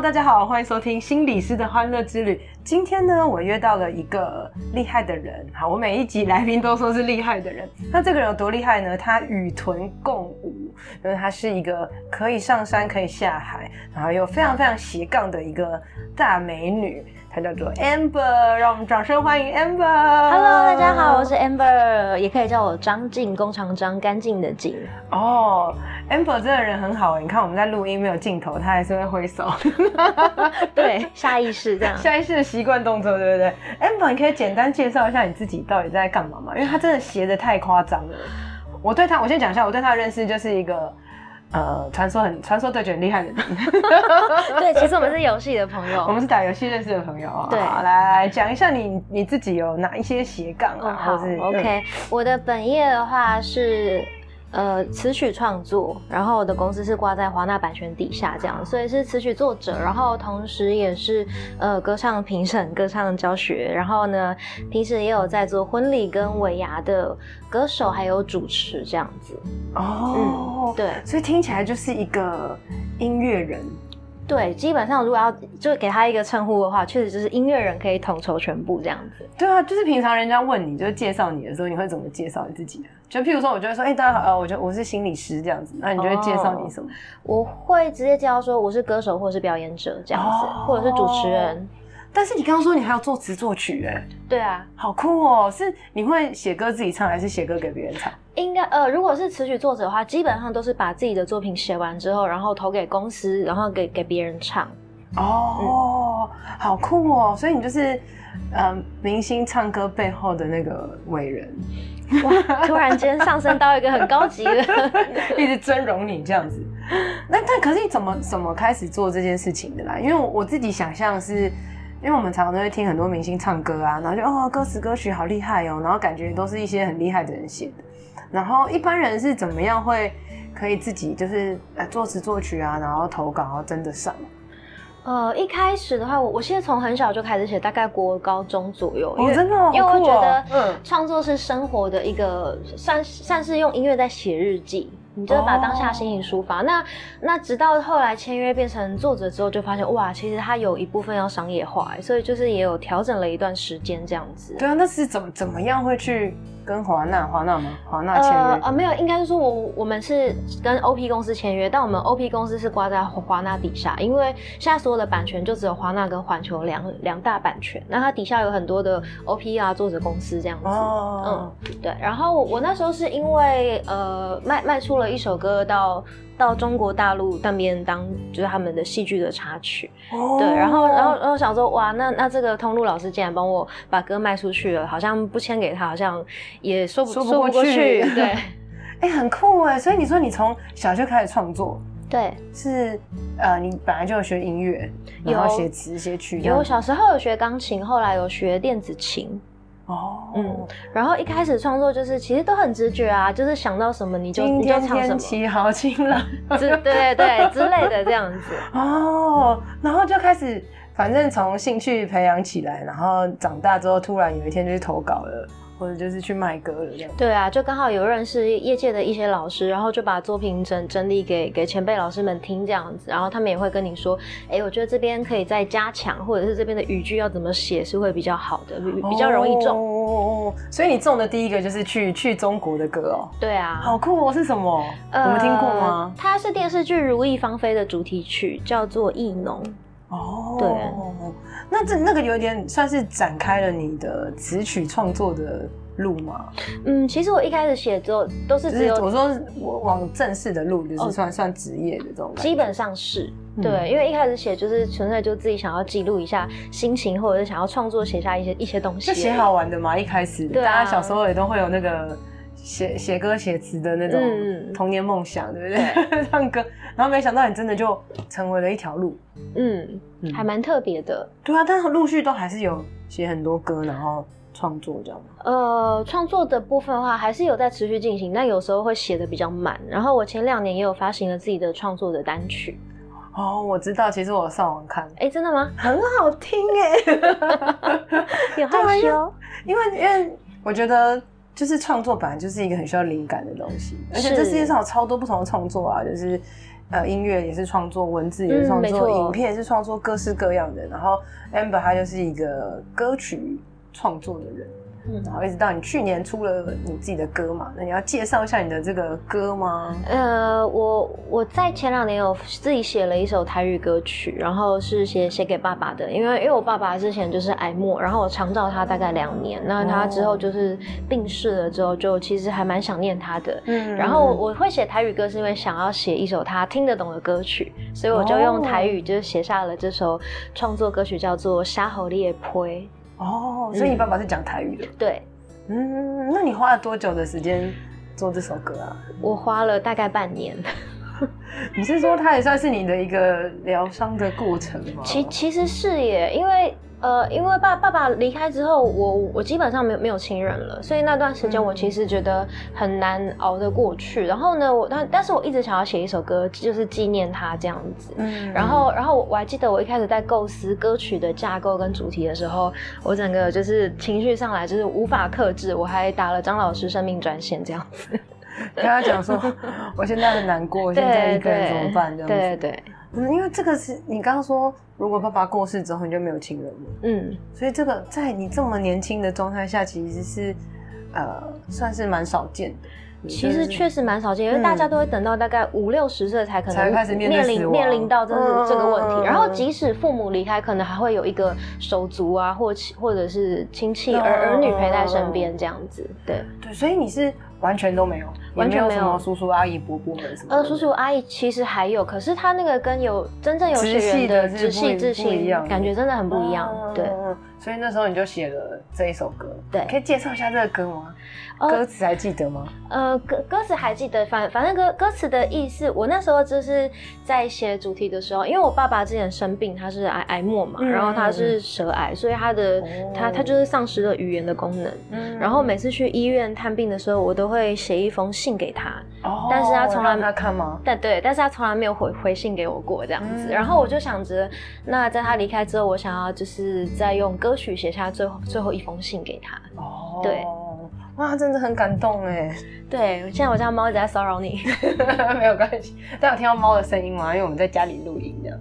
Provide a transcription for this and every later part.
大家好，欢迎收听心理师的欢乐之旅。今天呢，我约到了一个厉害的人。好，我每一集来宾都说是厉害的人。那这个人有多厉害呢？他与臀共舞，因为他是一个可以上山、可以下海，然后又非常非常斜杠的一个大美女。她叫做 Amber，让我们掌声欢迎 Amber。Hello，大家好，我是 Amber，也可以叫我张静，工长张，干净的净。哦、oh，Amber 这个人很好，你看我们在录音没有镜头，他还是会挥手。对，下意识这样。下意识的习惯动作，对不对？Amber，你可以简单介绍一下你自己到底在干嘛吗？因为他真的斜的太夸张了。我对他，我先讲一下，我对他的认识就是一个。呃，传说很传说对决很厉害的人，对，其实我们是游戏的朋友，我们是打游戏认识的朋友啊。对，来来讲一下你你自己有哪一些斜杠啊？嗯、好，OK，、嗯、我的本业的话是。呃，词曲创作，然后我的公司是挂在华纳版权底下，这样，所以是词曲作者，然后同时也是呃歌唱评审、歌唱教学，然后呢，平时也有在做婚礼跟尾牙的歌手，还有主持这样子。哦，嗯、对，所以听起来就是一个音乐人。对，基本上如果要就给他一个称呼的话，确实就是音乐人可以统筹全部这样子。对啊，就是平常人家问你，就是介绍你的时候，你会怎么介绍你自己？就譬如说，我就会说，哎、欸，大家好，呃，我就我是心理师这样子，那你就会介绍你什么？我会直接介绍说我是歌手或者是表演者这样子，哦、或者是主持人。但是你刚刚说你还要作词作曲，哎，对啊，好酷哦！是你会写歌自己唱，还是写歌给别人唱？应该呃，如果是词曲作者的话，基本上都是把自己的作品写完之后，然后投给公司，然后给给别人唱。哦、嗯，好酷哦！所以你就是呃，明星唱歌背后的那个伟人。哇，突然间上升到一个很高级的，一直尊荣你这样子。那但可是你怎么怎么开始做这件事情的啦？因为我我自己想象是。因为我们常常都会听很多明星唱歌啊，然后就哦，歌词歌曲好厉害哦，然后感觉都是一些很厉害的人写的。然后一般人是怎么样会可以自己就是呃作词作曲啊，然后投稿，然后真的上？呃，一开始的话，我我现在从很小就开始写，大概国高中左右。哦，真的哦，因为我觉得嗯，创作是生活的一个，算算是用音乐在写日记。你就把当下心情抒发。Oh. 那那直到后来签约变成作者之后，就发现哇，其实它有一部分要商业化，所以就是也有调整了一段时间这样子。对啊，那是怎么怎么样会去？跟华纳，华纳吗？华纳签约？呃呃，没有，应该是说我我们是跟 OP 公司签约，但我们 OP 公司是挂在华纳底下，因为现在所有的版权就只有华纳跟环球两两大版权，那它底下有很多的 OP 啊作者公司这样子。哦，嗯，对。然后我那时候是因为呃卖卖出了一首歌到。到中国大陆那边当就是他们的戏剧的插曲，oh. 对，然后然后然后想说哇，那那这个通路老师竟然帮我把歌卖出去了，好像不签给他好像也说不说不过去，对，哎、欸，很酷哎，所以你说你从小就开始创作，对，是呃，你本来就有学音乐，然后写词写曲，有小时候有学钢琴，后来有学电子琴。哦，嗯，然后一开始创作就是其实都很直觉啊，就是想到什么你就你就唱什么，天气好晴朗，之对对对之类的这样子。哦，然后就开始，反正从兴趣培养起来，然后长大之后突然有一天就去投稿了。或者就是去卖歌了这样。对啊，就刚好有认识业界的一些老师，然后就把作品整整理给给前辈老师们听这样子，然后他们也会跟你说，哎、欸，我觉得这边可以再加强，或者是这边的语句要怎么写是会比较好的，比比较容易中。哦，所以你中的第一个就是去去中国的歌哦。对啊，好酷哦！是什么？呃、我们听过吗？它是电视剧《如意芳菲》的主题曲，叫做《意浓》。哦，对。那这那个有点算是展开了你的词曲创作的路吗？嗯，其实我一开始写作都是只有我说我往正式的路，就是算、哦、算职业的这种。基本上是对，嗯、因为一开始写就是纯粹就自己想要记录一下心情，或者是想要创作写下一些一些东西。就写好玩的嘛，一开始对、啊、大家小时候也都会有那个写写歌写词的那种童年梦想，嗯、对不对？唱歌，然后没想到你真的就成为了一条路，嗯，嗯还蛮特别的。对啊，但是陆续都还是有写很多歌，然后。创作这样吗？呃，创作的部分的话，还是有在持续进行，但有时候会写的比较慢。然后我前两年也有发行了自己的创作的单曲。哦，我知道，其实我上网看，哎、欸，真的吗？很好听哎，有害羞，因为因为我觉得就是创作本来就是一个很需要灵感的东西，而且这世界上有超多不同的创作啊，就是呃音乐也是创作，文字也是创作，嗯、影片也是创作，各式各样的。然后 Amber 他就是一个歌曲创作的人。然后一直到你去年出了你自己的歌嘛，那你要介绍一下你的这个歌吗？呃，我我在前两年有自己写了一首台语歌曲，然后是写写给爸爸的，因为因为我爸爸之前就是癌末，然后我长照他大概两年，那他之后就是病逝了之后，就其实还蛮想念他的。嗯，然后我会写台语歌是因为想要写一首他听得懂的歌曲，所以我就用台语就是写下了这首创作歌曲，叫做《沙猴烈坡》。哦，所以你爸爸是讲台语的。嗯。对，嗯，那你花了多久的时间做这首歌啊？我花了大概半年。你是说它也算是你的一个疗伤的过程吗？其其实是耶，因为。呃，因为爸爸爸离开之后，我我基本上没有没有亲人了，所以那段时间我其实觉得很难熬得过去。嗯、然后呢，我但但是我一直想要写一首歌，就是纪念他这样子。嗯。然后然后我还记得我一开始在构思歌曲的架构跟主题的时候，我整个就是情绪上来就是无法克制，我还打了张老师生命专线这样子，跟他讲说，我现在很难过，现在一个人怎么办这样子。对对，对。嗯，因为这个是你刚刚说，如果爸爸过世之后你就没有亲人了，嗯，所以这个在你这么年轻的状态下，其实是呃算是蛮少见的。其实确实蛮少见，因为大家都会等到大概五六十岁才可能面临面临到这是这个问题。然后即使父母离开，可能还会有一个手足啊，或或者是亲戚儿儿女陪在身边这样子。对对，所以你是。完全都没有，完全没有叔叔阿姨伯伯们什么。呃，叔叔阿姨其实还有，可是他那个跟有真正有血缘的直系直系感觉真的很不一样。啊、对，所以那时候你就写了这一首歌。对，可以介绍一下这个歌吗？歌词还记得吗？呃，歌歌词还记得，反反正歌歌词的意思，我那时候就是在写主题的时候，因为我爸爸之前生病，他是癌癌末嘛，嗯、然后他是舌癌，所以他的、哦、他他就是丧失了语言的功能。嗯，然后每次去医院探病的时候，我都会写一封信给他。哦，但是他从来让他看吗？但对，但是他从来没有回回信给我过这样子。嗯、然后我就想着，那在他离开之后，我想要就是再用歌曲写下最后最后一封信给他。哦，对。哇，真的很感动哎！对，现在我家猫一直在骚扰你，没有关系。但有听到猫的声音吗？因为我们在家里录音这样。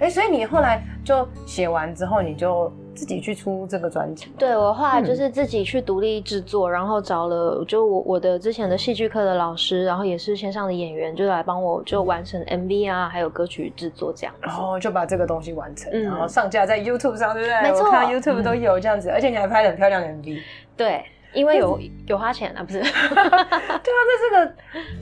哎，所以你后来就写完之后，你就自己去出这个专辑？对，我后来就是自己去独立制作，嗯、然后找了就我我的之前的戏剧课的老师，然后也是线上的演员，就来帮我就完成 MV 啊，还有歌曲制作这样。然后就把这个东西完成，嗯、然后上架在 YouTube 上，对不对？没错，我看 YouTube 都有这样子，嗯、而且你还拍了很漂亮的 MV。对。因为有有花钱啊，不是？对啊，这这个，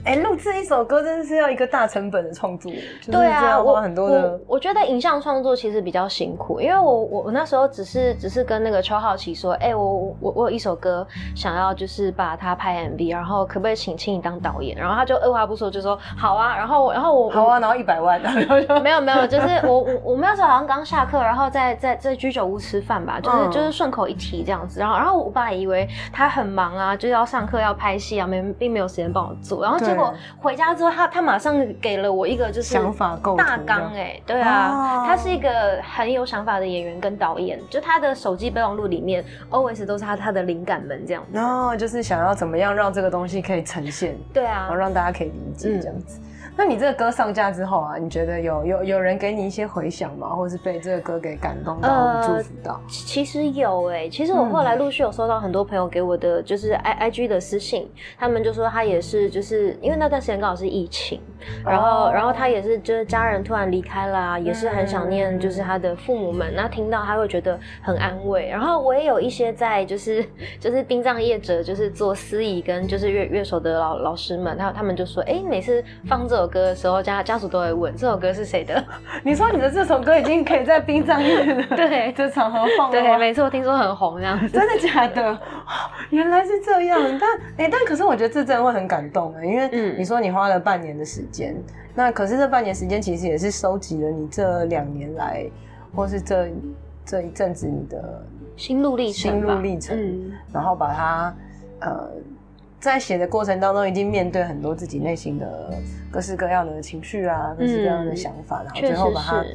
哎，录制一首歌真的是要一个大成本的创作，对啊，花很多的我。我觉得影像创作其实比较辛苦，因为我我我那时候只是只是跟那个邱浩奇说，哎，我我我有一首歌想要就是把它拍 MV，然后可不可以请请你当导演？然后他就二话不说就说好啊，然后然后我好啊，然后一百万，没有没有，就是我我我们那时候好像刚下课，然后在在在居酒屋吃饭吧，就是、嗯、就是顺口一提这样子，然后然后我爸以为。他很忙啊，就是要上课要拍戏啊，没并没有时间帮我做。然后结果回家之后，他他马上给了我一个就是想法构大纲哎，对啊，他是一个很有想法的演员跟导演，就他的手机备忘录里面 always 都是他他的灵感们这样子。然后就是想要怎么样让这个东西可以呈现，对啊，然后让大家可以理解这样子。那你这个歌上架之后啊，你觉得有有有人给你一些回响吗？或者是被这个歌给感动到、呃、祝福到？其实有诶、欸，其实我后来陆续有收到很多朋友给我的就是 i i g 的私信，他们就说他也是就是因为那段时间刚好是疫情，然后、哦、然后他也是就是家人突然离开啦，也是很想念就是他的父母们，嗯、那听到他会觉得很安慰。然后我也有一些在就是 就是殡葬业者就是做司仪跟就是乐乐手的老老师们，他他们就说哎、欸、每次放这首。歌的时候，家家属都会问这首歌是谁的。你说你的这首歌已经可以在殡葬业的 对这场合放了，对，没错，听说很红这样子。真的假的？原来是这样。但哎、欸，但可是我觉得这真的会很感动的，因为你说你花了半年的时间，嗯、那可是这半年时间其实也是收集了你这两年来，或是这这一阵子你的心路历程，心路历程，嗯，然后把它呃。在写的过程当中，已经面对很多自己内心的各式各样的情绪啊，各式各样的想法，嗯、然后最后把它，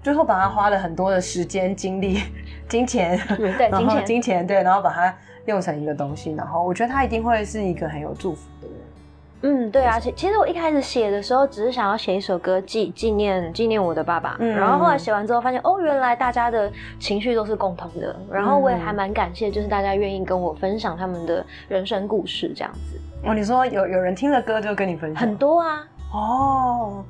最后把它花了很多的时间、精力、金钱，对，金钱，金钱，对，然后把它用成一个东西，然后我觉得它一定会是一个很有祝福。嗯，对啊，其其实我一开始写的时候，只是想要写一首歌纪纪念纪念我的爸爸，嗯，然后后来写完之后发现，哦，原来大家的情绪都是共同的，然后我也还蛮感谢，就是大家愿意跟我分享他们的人生故事这样子。哦，你说有有人听了歌就跟你分享？很多啊。哦。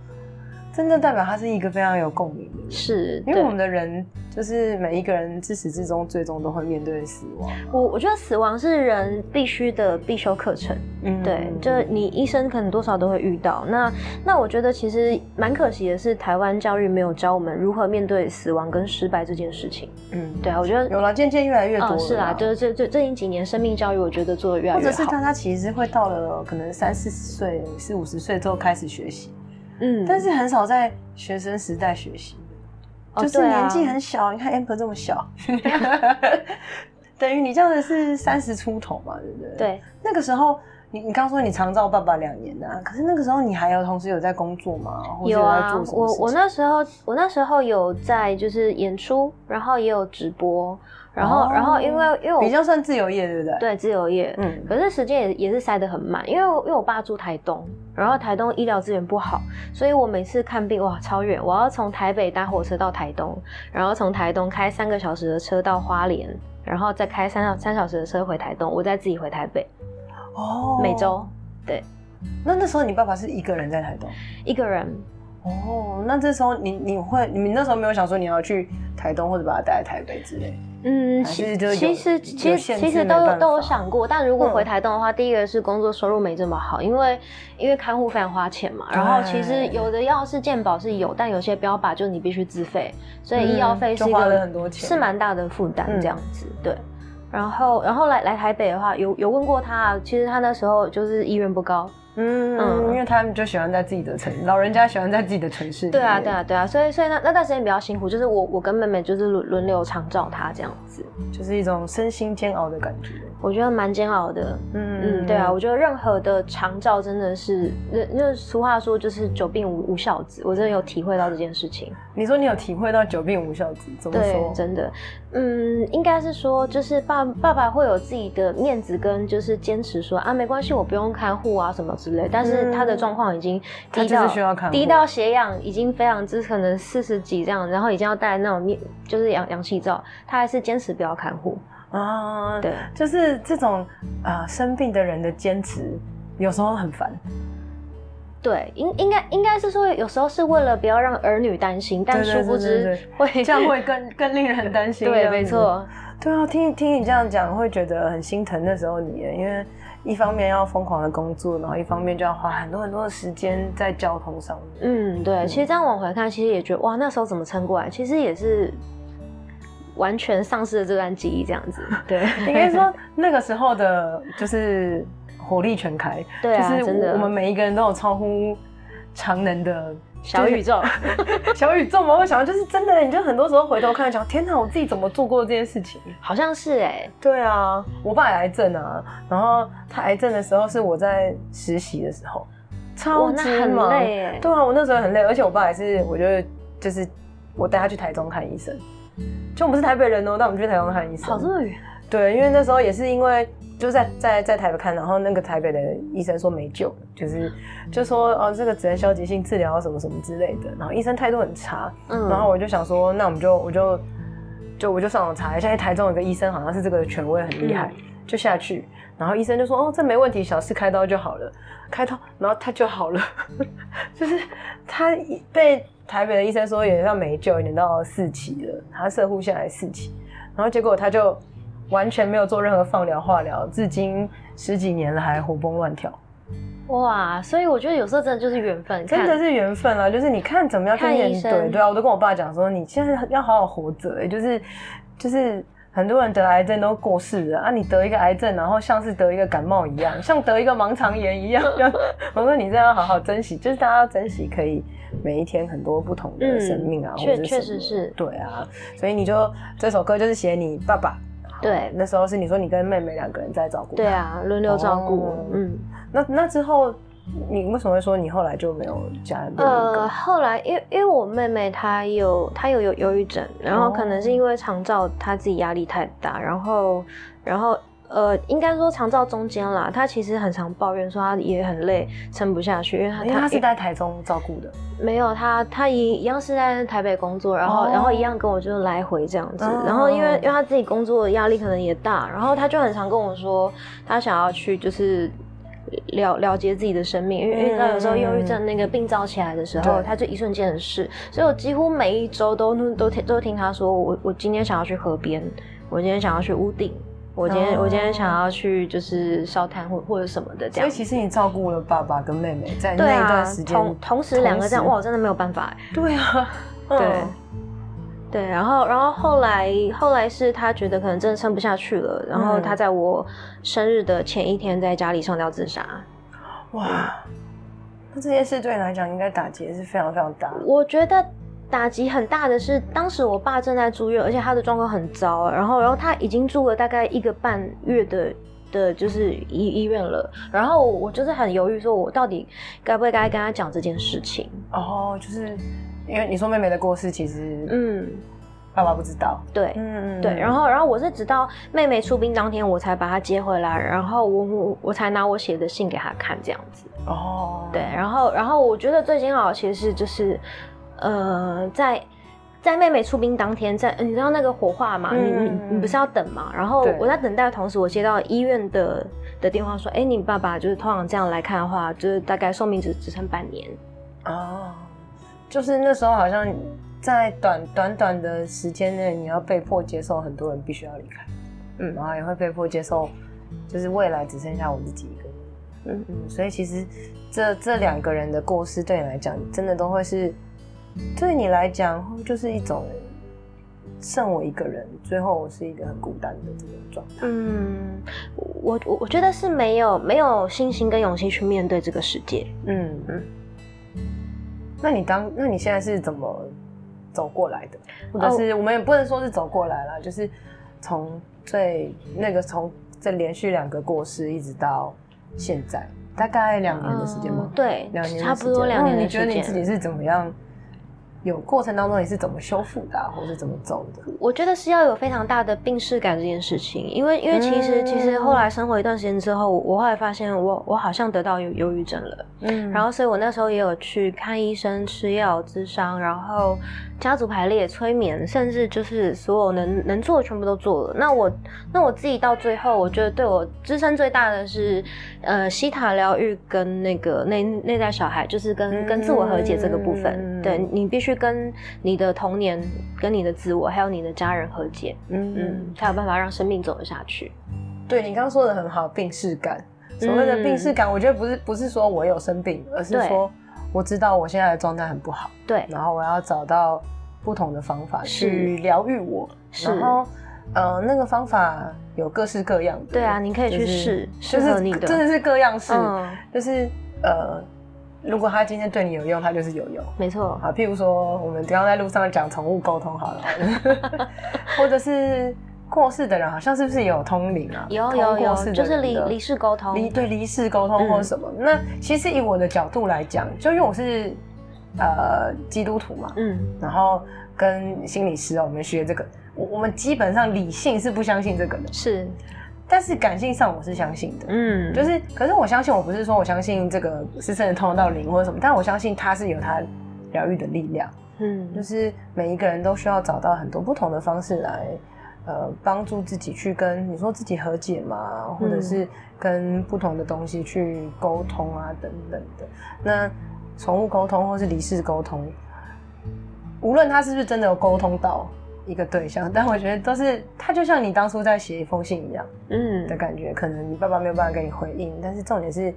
真的代表他是一个非常有共鸣的人，是因为我们的人就是每一个人自始至终最终都会面对死亡。我我觉得死亡是人必须的必修课程，嗯，对，就是你一生可能多少都会遇到。那那我觉得其实蛮可惜的是，台湾教育没有教我们如何面对死亡跟失败这件事情。嗯，对啊，我觉得有了，渐渐越来越多是啊，就是这这最近几年生命教育，我觉得做的越来越好。或者是大家其实会到了可能三四十岁、四五十岁之后开始学习。嗯，但是很少在学生时代学习，哦、就是年纪很小。啊、你看 Amber 这么小，等于你这样的是三十出头嘛，对不对？对，那个时候你你刚说你常照爸爸两年啊，可是那个时候你还有同时有在工作吗？有啊，我我那时候我那时候有在就是演出，然后也有直播。然后，哦、然后因为因为我比较算自由业，对不对？对，自由业。嗯，可是时间也也是塞得很满，因为因为我爸住台东，然后台东医疗资源不好，所以我每次看病哇超远，我要从台北搭火车到台东，然后从台东开三个小时的车到花莲，然后再开三三小时的车回台东，我再自己回台北。哦，每周对。那那时候你爸爸是一个人在台东？一个人。哦，那这时候你你会你那时候没有想说你要去台东或者把他带来台北之类？嗯，其实其实其实其实都有都有想过，但如果回台东的话，嗯、第一个是工作收入没这么好，因为因为看护非常花钱嘛。然后其实有的药是健保是有，但有些标靶就是你必须自费，所以医药费是一个是蛮大的负担这样子。嗯、对，然后然后来来台北的话，有有问过他，其实他那时候就是意愿不高。嗯，嗯，因为他们就喜欢在自己的城，老人家喜欢在自己的城市。对啊，对啊，对啊，所以所以那那段时间比较辛苦，就是我我跟妹妹就是轮轮流常照他这样子，就是一种身心煎熬的感觉。我觉得蛮煎熬的，嗯嗯，对啊，我觉得任何的长照真的是，那那俗话说就是久病无无孝子，我真的有体会到这件事情。你说你有体会到久病无孝子，怎么说？对，真的，嗯，应该是说就是爸爸爸会有自己的面子跟就是坚持说啊，没关系，我不用看护啊什么。之类，但是他的状况已经低到低到血氧已经非常之可能四十几这样，然后已经要戴那种面就是氧氧气罩，他还是坚持不要看护啊。对，就是这种呃生病的人的坚持，有时候很烦。对，应应该应该是说，有时候是为了不要让儿女担心，但殊不知会 这样会更更令人担心。对，没错。对啊，听听你这样讲，会觉得很心疼那时候你，因为。一方面要疯狂的工作，然后一方面就要花很多很多的时间在交通上面。嗯，对。其实这样往回看，其实也觉得哇，那时候怎么撑过来？其实也是完全丧失了这段记忆，这样子。对，应该说那个时候的，就是火力全开。对啊，就是我们每一个人都有超乎常人的。小宇宙，小宇宙嘛，我想就是真的，你就很多时候回头看，讲天哪，我自己怎么做过这件事情？好像是哎、欸，对啊，我爸也癌症啊，然后他癌症的时候是我在实习的时候，超级忙，对啊，我那时候很累，而且我爸也是，我觉得就是我带他去台中看医生，就我们是台北人哦、喔，带我们去台湾看医生，跑这么远？对，因为那时候也是因为。就在在在台北看，然后那个台北的医生说没救了，就是就说哦，这个只能消极性治疗什么什么之类的。然后医生态度很差，嗯，然后我就想说，那我们就我就就我就上网查一下，台中有个医生好像是这个权威很厉害，嗯、就下去。然后医生就说哦，这没问题，小事开刀就好了，开刀，然后他就好了。就是他被台北的医生说有点像没救，有点到四期了，他射护下来四期，然后结果他就。完全没有做任何放疗、化疗，至今十几年了还活蹦乱跳。哇！所以我觉得有时候真的就是缘分，真的是缘分啊！就是你看怎么样去面对，对啊，我都跟我爸讲说，你现在要好好活着，哎，就是就是很多人得癌症都过世了啊，你得一个癌症，然后像是得一个感冒一样，像得一个盲肠炎一样。我说你这样好好珍惜，就是大家要珍惜可以每一天很多不同的生命啊，确、或者确实是对啊，所以你就这首歌就是写你爸爸。对，那时候是你说你跟妹妹两个人在照顾。对啊，轮流照顾。哦、嗯，那那之后。你为什么会说你后来就没有家人？呃，后来因为因为我妹妹她有她有有忧郁症，然后可能是因为长照她自己压力太大，然后然后呃，应该说长照中间啦，她其实很常抱怨说她也很累，撑不下去，因为她她是在台中照顾的，没有她她一一样是在台北工作，然后、哦、然后一样跟我就来回这样子，哦、然后因为因为她自己工作的压力可能也大，然后她就很常跟我说她想要去就是。了了结自己的生命，因为因为他有时候忧郁症那个病灶起来的时候，嗯、他就一瞬间的事，所以我几乎每一周都都听都听他说，我我今天想要去河边，我今天想要去屋顶，我今天、哦、我今天想要去就是烧炭或或者什么的这样。所以其实你照顾了爸爸跟妹妹在那一段时间、啊，同同时两个这样，哇，我真的没有办法。对啊，嗯。对，然后，然后后来，后来是他觉得可能真的撑不下去了，然后他在我生日的前一天在家里上吊自杀。哇，那这件事对你来讲应该打击是非常非常大。我觉得打击很大的是，当时我爸正在住院，而且他的状况很糟，然后，然后他已经住了大概一个半月的的，就是医医院了。然后我就是很犹豫，说我到底该不该跟他讲这件事情。哦，就是。因为你说妹妹的过世，其实嗯，爸爸不知道。对，嗯嗯，对。然后，然后我是直到妹妹出殡当天，我才把她接回来，然后我我我才拿我写的信给她看，这样子。哦。对，然后，然后我觉得最煎熬其实是就是，呃，在在妹妹出殡当天，在你知道那个火化嘛？嗯、你你你不是要等嘛？然后我在等待的同时，我接到医院的的电话说，哎，你爸爸就是通常这样来看的话，就是大概寿命只只剩半年。哦。就是那时候，好像在短短短的时间内，你要被迫接受很多人必须要离开，嗯，然后也会被迫接受，就是未来只剩下我自己一个人，嗯嗯，所以其实这这两个人的过世对你来讲，真的都会是对你来讲，就是一种剩我一个人，最后我是一个很孤单的这种状态。嗯，我我我觉得是没有没有信心跟勇气去面对这个世界。嗯嗯。那你当那你现在是怎么走过来的？或者是我们也不能说是走过来了，就是从最那个从这连续两个过世一直到现在，大概两年的时间吗？嗯、对，两年差不多两年的时间。你觉得你自己是怎么样？有过程当中你是怎么修复的、啊，或是怎么走的？我觉得是要有非常大的病视感这件事情，因为因为其实、嗯、其实后来生活一段时间之后，我后来发现我我好像得到忧忧郁症了，嗯，然后所以我那时候也有去看医生、吃药、咨商，然后。家族排列、催眠，甚至就是所有能能做的全部都做了。那我那我自己到最后，我觉得对我支撑最大的是，呃，西塔疗愈跟那个内内在小孩，就是跟跟自我和解这个部分。嗯、对，你必须跟你的童年、跟你的自我，还有你的家人和解，嗯嗯，才有办法让生命走得下去。对，你刚刚说的很好，病视感。所谓的病识感，我觉得不是不是说我有生病，而是说。我知道我现在的状态很不好，对，然后我要找到不同的方法去疗愈我，然后，呃，那个方法有各式各样的，对啊，你可以去试，就是你的，真的是各样试，就是呃，如果他今天对你有用，他就是有用，没错，好，譬如说我们刚刚在路上讲宠物沟通好了，或者是。过世的人好像是不是也有通灵啊？有有有，就是离离世沟通，离对离世沟通或者什么。嗯、那其实以我的角度来讲，就因为我是呃基督徒嘛，嗯，然后跟心理师啊，我们学这个，我我们基本上理性是不相信这个的，是，但是感性上我是相信的，嗯，就是可是我相信我不是说我相信这个是真的通到灵或者什么，但我相信它是有它疗愈的力量，嗯，就是每一个人都需要找到很多不同的方式来。呃，帮助自己去跟你说自己和解嘛，或者是跟不同的东西去沟通啊，等等的。那宠物沟通或是离世沟通，无论他是不是真的有沟通到一个对象，但我觉得都是他就像你当初在写一封信一样，嗯的感觉。可能你爸爸没有办法给你回应，但是重点是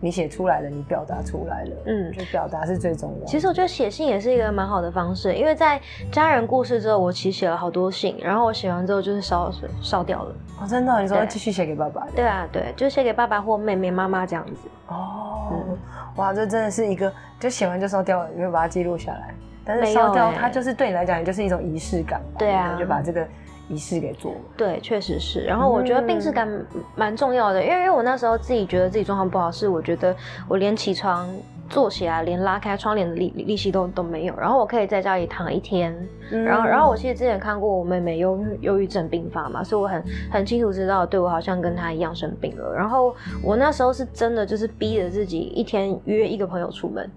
你写出来了，你表达出来了，嗯，就表达是最重要的。其实我觉得写信也是一个蛮好的方式，因为在家人故事之后，我其实写了好多信，然后我写完之后就是烧烧掉了。哦，真的？你说继续写给爸爸？对啊，对，就写给爸爸或妹妹、妈妈这样子。哦、嗯，哇，这真的是一个，就写完就烧掉了，你会把它记录下来。但是烧掉、欸、它就是对你来讲，也就是一种仪式感。对啊，就把这个仪式给做了。对，确实是。然后我觉得病识感蛮重要的，因为因为我那时候自己觉得自己状况不好，是我觉得我连起床、坐起来、连拉开窗帘的力力气都都没有。然后我可以在家里躺一天。嗯、然后，然后我其实之前看过我妹妹忧忧郁症病发嘛，所以我很很清楚知道，对我好像跟她一样生病了。然后我那时候是真的就是逼着自己一天约一个朋友出门。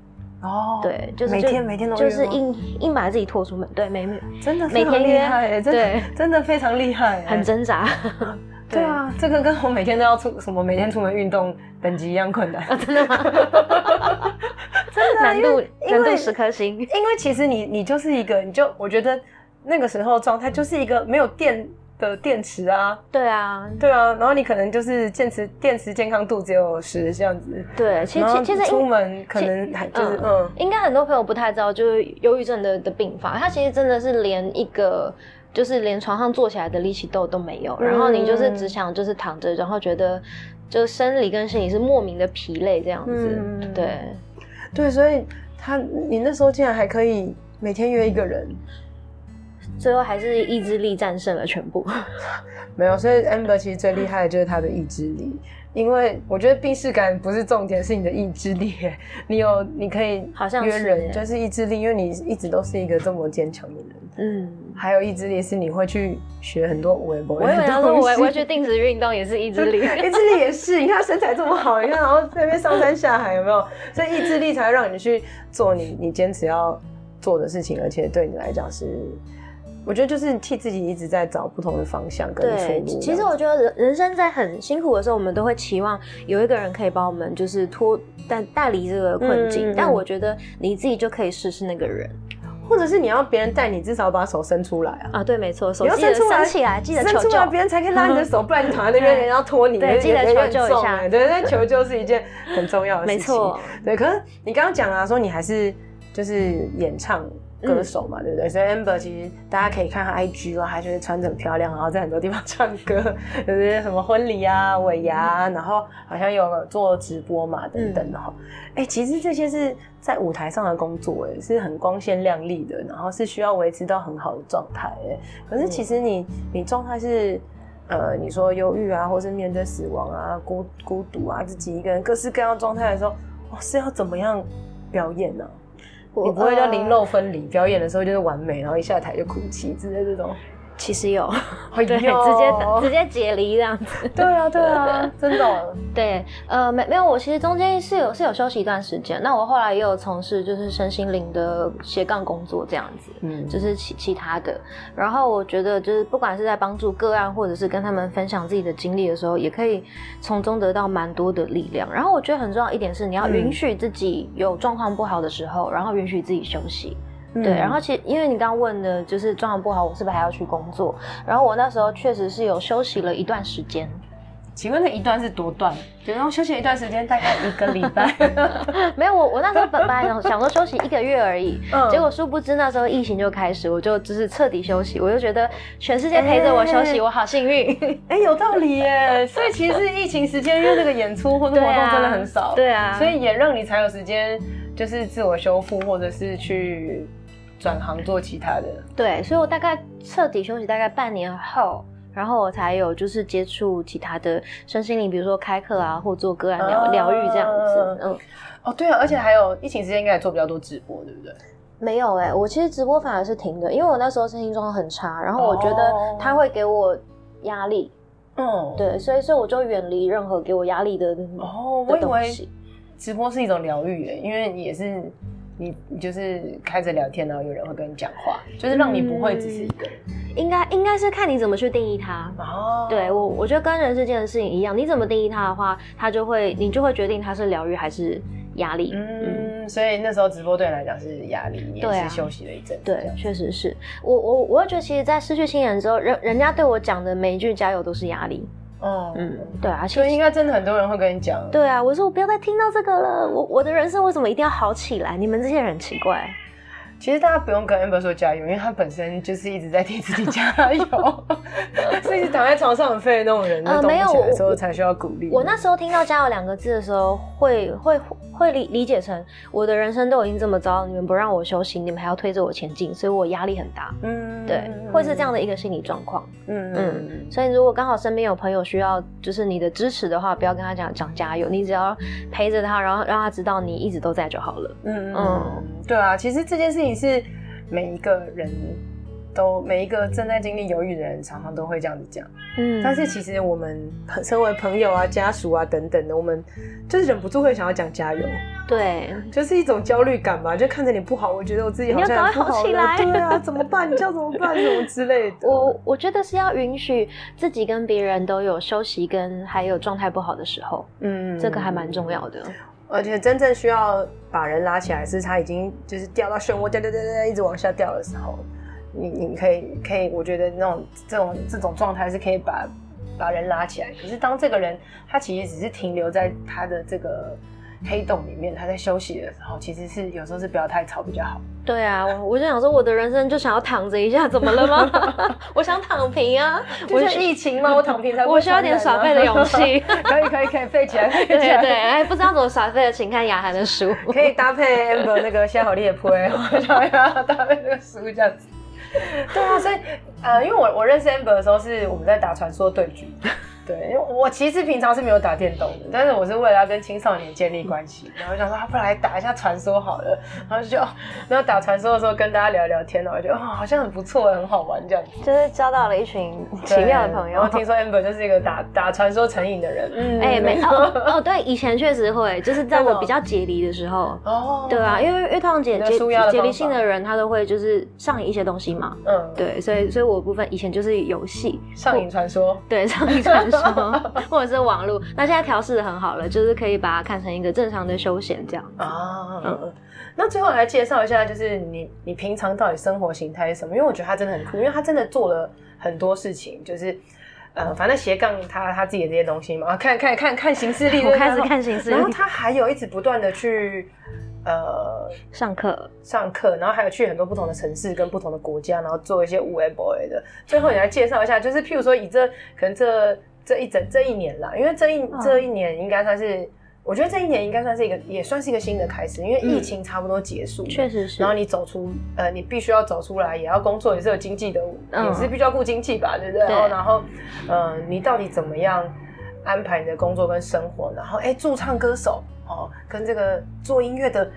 哦，对，就是每天每天都就是硬硬把自己拖出门，对，每每真的每天厉害，对，真的非常厉害，很挣扎。对啊，这个跟我每天都要出什么每天出门运动等级一样困难。真的吗？真的难度难度十颗星。因为其实你你就是一个，你就我觉得那个时候状态就是一个没有电。的电池啊，对啊，对啊，然后你可能就是电池电池健康度只有十这样子，对，其实其实出门可能还就是嗯，嗯，应该很多朋友不太知道，就是忧郁症的的病发，它其实真的是连一个就是连床上坐起来的力气都都没有，然后你就是只想就是躺着，然后觉得就是生理跟心理是莫名的疲累这样子，嗯、对，对，所以他你那时候竟然还可以每天约一个人。最后还是意志力战胜了全部，没有。所以 Amber 其实最厉害的就是他的意志力，因为我觉得病视感不是重点，是你的意志力。你有，你可以好像约人，就是意志力，因为你一直都是一个这么坚强的人。嗯，还有意志力是你会去学很多微博。我以为他说我我会去定时运动也是意志力，意志力也是。你看身材这么好，你看然后在那边上山下海有没有？所以意志力才会让你去做你你坚持要做的事情，而且对你来讲是。我觉得就是替自己一直在找不同的方向跟出路。其实我觉得人人生在很辛苦的时候，我们都会期望有一个人可以帮我们，就是脱但带离这个困境。嗯。但我觉得你自己就可以试试那个人，或者是你要别人带你，至少把手伸出来啊！啊，对，没错，手伸出来，伸起来，记得求救，别人才可以拉你的手，不然你躺在那边，人家拖你，对，记得求救一下。对，那求救是一件很重要的事情。没错，对。可是你刚刚讲啊，说你还是就是演唱。歌手嘛，对不对？所以 Amber 其实大家可以看他 IG 啊，还就是穿着很漂亮，然后在很多地方唱歌，有 些什么婚礼啊、尾牙，然后好像有做直播嘛，等等的哈。哎、嗯欸，其实这些是在舞台上的工作，哎，是很光鲜亮丽的，然后是需要维持到很好的状态，哎。可是其实你你状态是，呃，你说忧郁啊，或是面对死亡啊、孤孤独啊，自己一个人各式各样状态的时候，哇，是要怎么样表演呢、啊？你不会叫零漏分离、呃，表演的时候就是完美，然后一下台就哭泣之类这种。其实 有，对，直接直接解离这样子。对啊，对啊，真的。对，呃，没没有，我其实中间是有是有休息一段时间。那我后来也有从事就是身心灵的斜杠工作这样子，嗯，就是其其他的。然后我觉得就是不管是在帮助个案，或者是跟他们分享自己的经历的时候，也可以从中得到蛮多的力量。然后我觉得很重要一点是，你要允许自己有状况不好的时候，嗯，然后允许自己休息。对，然后其实因为你刚刚问的就是状况不好，我是不是还要去工作？然后我那时候确实是有休息了一段时间。请问那一段是多段？比如说休息一段时间，大概一个礼拜。没有，我我那时候本来想想说休息一个月而已，嗯，结果殊不知那时候疫情就开始，我就只是彻底休息，我就觉得全世界陪着我休息，欸、我好幸运。哎、欸，有道理耶！所以其实疫情时间，因为那个演出或者活动真的很少，对啊，所以也让你才有时间，就是自我修复，或者是去。转行做其他的，对，所以我大概彻底休息大概半年后，然后我才有就是接触其他的身心灵，比如说开课啊，或做个案疗疗愈这样子。嗯，哦，对啊，而且还有疫情时间应该也做比较多直播，对不对？没有哎、欸，我其实直播反而是停的，因为我那时候身心状况很差，然后我觉得他会给我压力。嗯，对，所以所以我就远离任何给我压力的哦。我以为直播是一种疗愈哎，因为也是。你你就是开着聊天，然后有人会跟你讲话，就是让你不会只是一个人。嗯、应该应该是看你怎么去定义它。哦，对我我觉得跟人世间的事情一样，你怎么定义它的话，它就会你就会决定它是疗愈还是压力。嗯，嗯，所以那时候直播对你来讲是压力，你也是休息了一阵。对，确实是我我我会觉得，其实，在失去亲人之后，人人家对我讲的每一句加油都是压力。哦，嗯，对啊，所以应该真的很多人会跟你讲。对啊，我说我不要再听到这个了，我我的人生为什么一定要好起来？你们这些人奇怪。其实大家不用跟 Amber 说加油，因为他本身就是一直在替自己加油，是一直躺在床上很废的那种人，呃，没有，的时候才需要鼓励。我那时候听到“加油”两个字的时候，会会会理理解成我的人生都已经这么糟，你们不让我休息，你们还要推着我前进，所以我压力很大。嗯，对，会是这样的一个心理状况。嗯嗯，所以如果刚好身边有朋友需要就是你的支持的话，不要跟他讲讲加油，你只要陪着他，然后让他知道你一直都在就好了。嗯嗯，对啊，其实这件事情。是每一个人都，每一个正在经历犹豫的人，常常都会这样子讲。嗯，但是其实我们身为朋友啊、家属啊等等的，我们就是忍不住会想要讲加油。对，就是一种焦虑感吧，就看着你不好，我觉得我自己好像不好，好起来。对啊，怎么办？你叫怎么办？什么之类的。我我觉得是要允许自己跟别人都有休息跟还有状态不好的时候。嗯，这个还蛮重要的。而且真正需要把人拉起来，是他已经就是掉到漩涡，掉掉掉掉，一直往下掉的时候，你你可以可以，我觉得那种这种这种状态是可以把把人拉起来。可是当这个人他其实只是停留在他的这个。黑洞里面，他在休息的时候，其实是有时候是不要太吵比较好。对啊，我我就想说，我的人生就想要躺着一下，怎么了吗？我想躺平啊！我是疫情吗？我躺平才、啊。我需要点耍废的勇气。可以可以可以，废起来，废起来。对对，哎，不知道怎么耍废的，请看雅涵的书。可以搭配 Amber 那个夏好利的铺，我想要搭配这个书这样子。对啊，所以呃，因为我我认识 Amber 的时候，是我们在打传说对局。对，因为我其实平常是没有打电动的，但是我是为了要跟青少年建立关系，然后想说，啊，不然来打一下传说好了，然后就，然后打传说的时候跟大家聊聊天，然后我觉得，哦，好像很不错，很好玩这样子，就是交到了一群奇妙的朋友。然后听说 Amber 就是一个打打传说成瘾的人，嗯，哎、欸，没哦 哦，对，以前确实会，就是在我比较解离的时候，哦，对啊，因为因为通常解解解离性的人，他都会就是上瘾一些东西嘛，嗯，对，所以所以我部分以前就是游戏上瘾传说，对，上瘾传说。或者是网络，那现在调试的很好了，就是可以把它看成一个正常的休闲这样啊。嗯，那最后来介绍一下，就是你你平常到底生活形态是什么？因为我觉得他真的很酷，因为他真的做了很多事情，就是呃，反正斜杠他他自己的这些东西嘛，看看看看行事历，我开始看行事历，然后他还有一直不断的去。呃，上课上课，然后还有去很多不同的城市跟不同的国家，然后做一些无为 boy 的。最后你来介绍一下，就是譬如说以这可能这这一整这一年啦，因为这一、哦、这一年应该算是，我觉得这一年应该算是一个也算是一个新的开始，因为疫情差不多结束，确、嗯、实是。然后你走出呃，你必须要走出来，也要工作，也是有经济的，嗯、也是必须要顾经济吧，对不对？对。然后呃，你到底怎么样安排你的工作跟生活？然后哎，驻唱歌手。哦，跟这个做音乐的，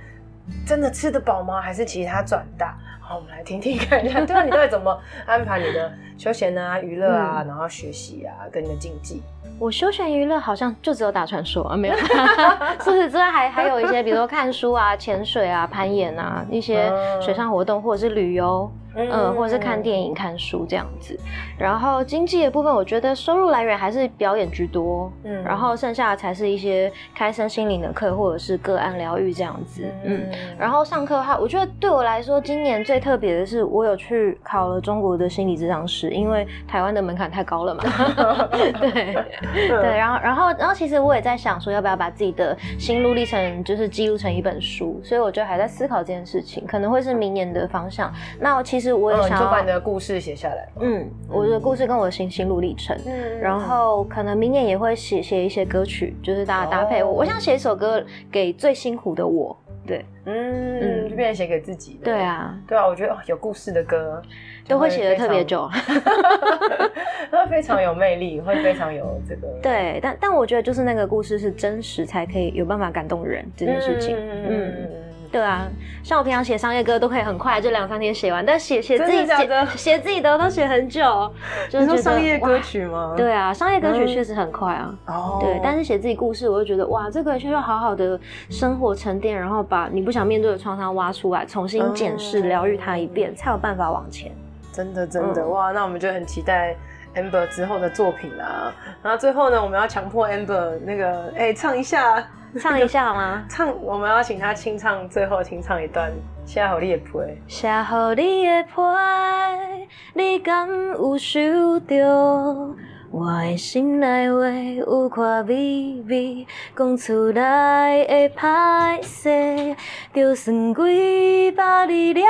真的吃得饱吗？还是其他赚大？好，我们来听听看一下，对啊，你到底怎么安排你的休闲啊、娱乐啊，嗯、然后学习啊，跟你的竞技？我休闲娱乐好像就只有打传说啊，没有。除此之外，还还有一些，比如说看书啊、潜水啊、攀岩啊，一些水上活动，或者是旅游。嗯，嗯，或者是看电影、看书这样子，然后经济的部分，我觉得收入来源还是表演居多，嗯，然后剩下的才是一些开身心灵的课或者是个案疗愈这样子，嗯，嗯，然后上课的话，我觉得对我来说，今年最特别的是，我有去考了中国的心理咨商师，因为台湾的门槛太高了嘛，对对，然后然后然后其实我也在想说，要不要把自己的心路历程就是记录成一本书，所以我就还在思考这件事情，可能会是明年的方向。那我其实。我也想就把你的故事写下来。嗯，我的故事跟我的心心路历程。嗯，然后可能明年也会写写一些歌曲，就是大家搭配我。哦、我想写一首歌给最辛苦的我。对，嗯，嗯就变成写给自己的。对啊，对啊，我觉得有故事的歌都会写的特别久，会非常有魅力，会非常有这个。对，但但我觉得就是那个故事是真实，才可以有办法感动人这件事情。嗯。嗯对啊，像我平常写商业歌都可以很快就两三天写完，但写写自己写写自己的都写很久。就是说商业歌曲吗？对啊，商业歌曲确实很快啊。哦、嗯。对，但是写自己故事，我就觉得哇，这个需要好好的生活沉淀，然后把你不想面对的创伤挖出来，重新检视、疗愈它一遍，才有办法往前。真的真的、嗯、哇，那我们就很期待 Amber 之后的作品啦。然后最后呢，我们要强迫 Amber 那个哎、欸、唱一下。唱一下好吗？唱，我们要请他清唱，最后清唱一段《写给你的批》。写给你的批，你敢有收到？我的心内话有看微微，讲出来会歹势，就算几百里了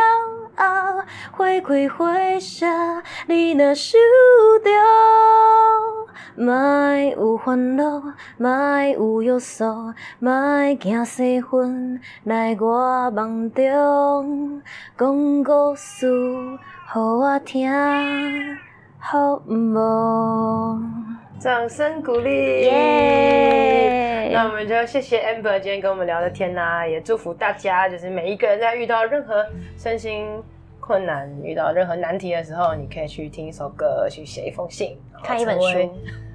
花开花谢，你若想着，莫有烦恼，莫有约束，莫惊生分来我梦中，讲故事予我听。好梦，掌声鼓励！耶！那我们就谢谢 Amber 今天跟我们聊的天呐，也祝福大家，就是每一个人在遇到任何身心困难、遇到任何难题的时候，你可以去听一首歌，去写一封信，看一本书。